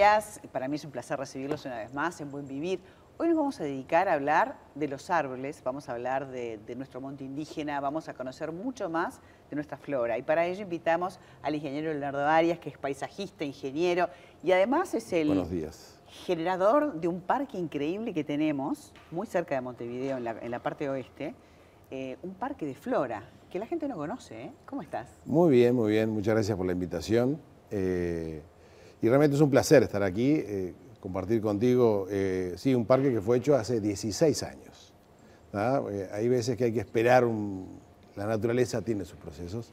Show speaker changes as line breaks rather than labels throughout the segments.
días. Para mí es un placer recibirlos una vez más en Buen Vivir. Hoy nos vamos a dedicar a hablar de los árboles, vamos a hablar de, nuestro monte indígena, vamos a conocer mucho más de nuestra flora. Y para ello invitamos al ingeniero Leonardo Arias, que es paisajista, ingeniero, y además es el generador de un parque increíble que tenemos, muy cerca de Montevideo, en la, parte oeste, eh, un parque de flora, que la gente no conoce. ¿eh? ¿Cómo estás?
Muy bien, muy bien. Muchas gracias por la invitación. Eh, y realmente es un placer estar aquí compartir contigo, eh, sí, un parque que fue hecho hace 16 años. Eh, hay veces que hay que esperar, la naturaleza tiene sus procesos.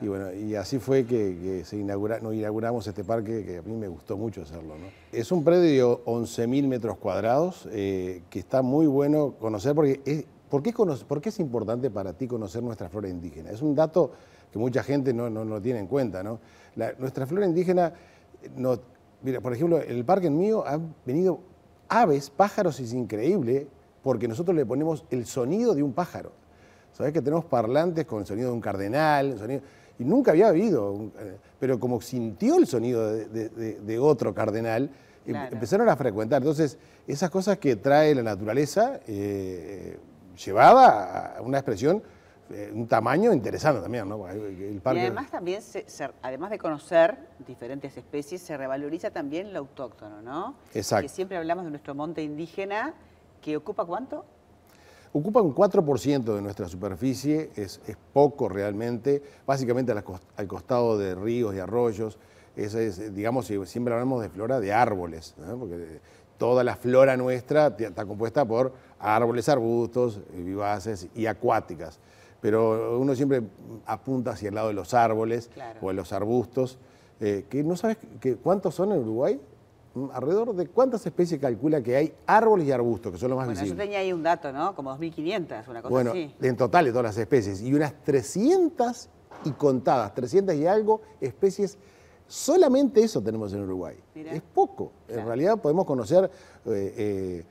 Y bueno, y así fue que, se inaugura, nos inauguramos este parque que a mí me gustó mucho hacerlo. Es un predio de 11.000 metros cuadrados eh, que está muy bueno conocer porque es, ¿por, qué ¿por qué es importante para ti conocer nuestra flora indígena? Es un dato que mucha gente no, no, no tiene en cuenta. ¿no? nuestra flora indígena no, Mira, por ejemplo, en el parque mío han venido aves, pájaros, es increíble, porque nosotros le ponemos el sonido de un pájaro. Sabes que tenemos parlantes con el sonido de un cardenal, sonido, y nunca había habido, eh, pero como sintió el sonido de, otro cardenal, em, empezaron a frecuentar. Entonces, esas cosas que trae la naturaleza, eh, llevada a una expresión eh, un tamaño interesante también, ¿no?
y además también, además de conocer diferentes especies, se revaloriza también lo autóctono, ¿no?
Exacto.
Que siempre hablamos de nuestro monte indígena, que ocupa cuánto?
Ocupa un 4% de nuestra superficie, es, poco realmente, básicamente al, costado de ríos y arroyos. es, digamos, siempre hablamos de flora de árboles, porque toda la flora nuestra está compuesta por árboles, arbustos, vivaces y acuáticas pero uno siempre apunta hacia el lado de los árboles o de los arbustos, eh, que no sabes que, cuántos son en Uruguay. Mm, alrededor de cuántas especies calcula que hay árboles y arbustos, que son los más
bueno,
visibles.
Yo tenía ahí un dato, ¿no? Como 2.500, una cosa
bueno,
así.
en total de todas las especies. Y unas 300 y contadas, 300 y algo especies Solamente eso tenemos en Uruguay. Es poco. En realidad podemos conocer eh, eh,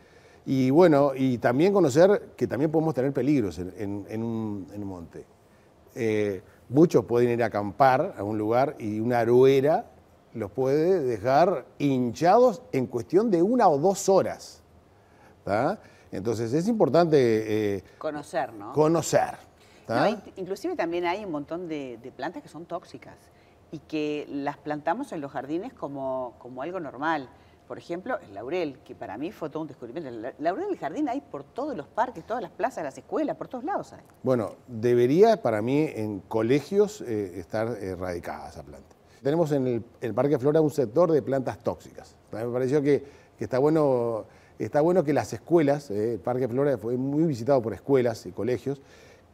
y bueno, y también conocer que también podemos tener peligros en, un, monte. Eh, muchos pueden ir a acampar a un lugar y una aruera los puede dejar hinchados en cuestión de una o dos horas. Entonces es importante...
Eh, conocer, ¿no?
Conocer.
inclusive también hay un montón de, plantas que son tóxicas y que las plantamos en los jardines como, como algo normal. Por ejemplo, el laurel, que para mí fue todo un descubrimiento. El laurel del jardín hay por todos los parques, todas las plazas, las escuelas, por todos lados hay.
Bueno, debería para mí en colegios eh, estar erradicada esa planta. Tenemos en el, Parque Flora un sector de plantas tóxicas. Me pareció que, está, bueno, está bueno que las escuelas, eh, el Parque Flora fue muy visitado por escuelas y colegios,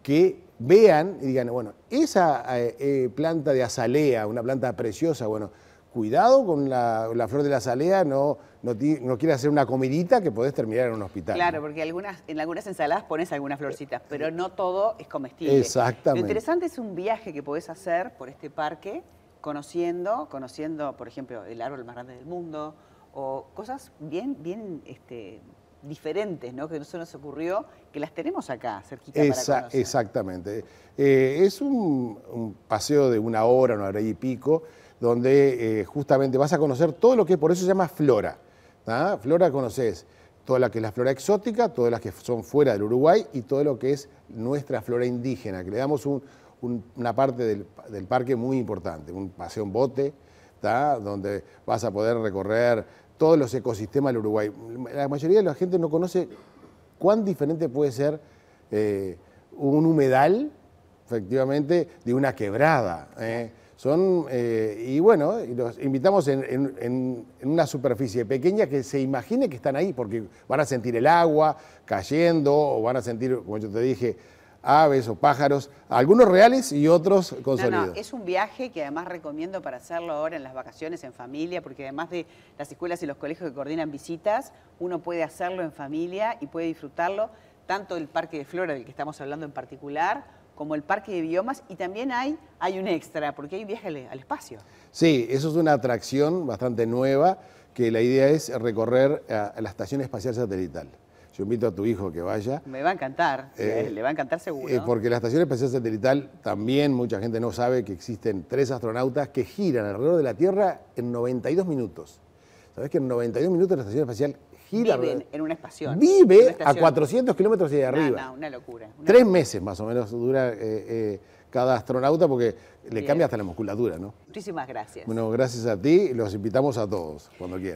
que vean y digan, bueno, esa eh, planta de azalea, una planta preciosa, bueno, cuidado con la, flor de la salea, no, no, quiere hacer una comidita que podés terminar en un hospital.
Claro, porque algunas, en algunas ensaladas pones algunas florcitas, pero no todo es comestible.
Exactamente.
Lo interesante es un viaje que podés hacer por este parque, conociendo, conociendo, por ejemplo, el árbol más grande del mundo, o cosas bien, bien este, diferentes, ¿no? Que no se nos ocurrió, que las tenemos acá, cerquita para conocer.
Exactamente. Eh, es un, un paseo de una hora, una hora y pico, donde eh, justamente vas a conocer todo lo que por eso se llama flora. Flora conoces toda la que es la flora exótica, todas las que son fuera del Uruguay y todo lo que es nuestra flora indígena, que le damos una parte del, parque muy importante, un paseo en bote, donde vas a poder recorrer todos los ecosistemas del Uruguay. La mayoría de la gente no conoce cuán diferente puede ser eh, un humedal, efectivamente, de una quebrada. ¿eh? Son, eh, y bueno, los invitamos en, una superficie pequeña que se imagine que están ahí, porque van a sentir el agua cayendo, o van a sentir, como yo te dije, aves o pájaros, algunos reales y otros con
no, es un viaje que además recomiendo para hacerlo ahora en las vacaciones en familia, porque además de las escuelas y los colegios que coordinan visitas, uno puede hacerlo en familia y puede disfrutarlo, tanto el Parque de Flora del que estamos hablando en particular, como el parque de biomas y también hay, hay un extra, porque hay viaje al, espacio.
Sí, eso es una atracción bastante nueva, que la idea es recorrer a, la Estación Espacial Satelital. Yo invito a tu hijo que vaya.
Me va a encantar, eh, le va a encantar seguro. Eh,
porque la Estación Espacial Satelital también mucha gente no sabe que existen tres astronautas que giran alrededor de la Tierra en 92 minutos. ¿Sabés que en 92 minutos la estación espacial gira?
Viven en una estación.
Vive
Una
a
estación.
400 kilómetros de
No,
arriba.
no, una locura. una
Tres meses más o menos dura eh, eh, cada astronauta porque le cambia hasta la musculatura, ¿no?
Muchísimas gracias.
Bueno, gracias a ti, los invitamos a todos, cuando quieran.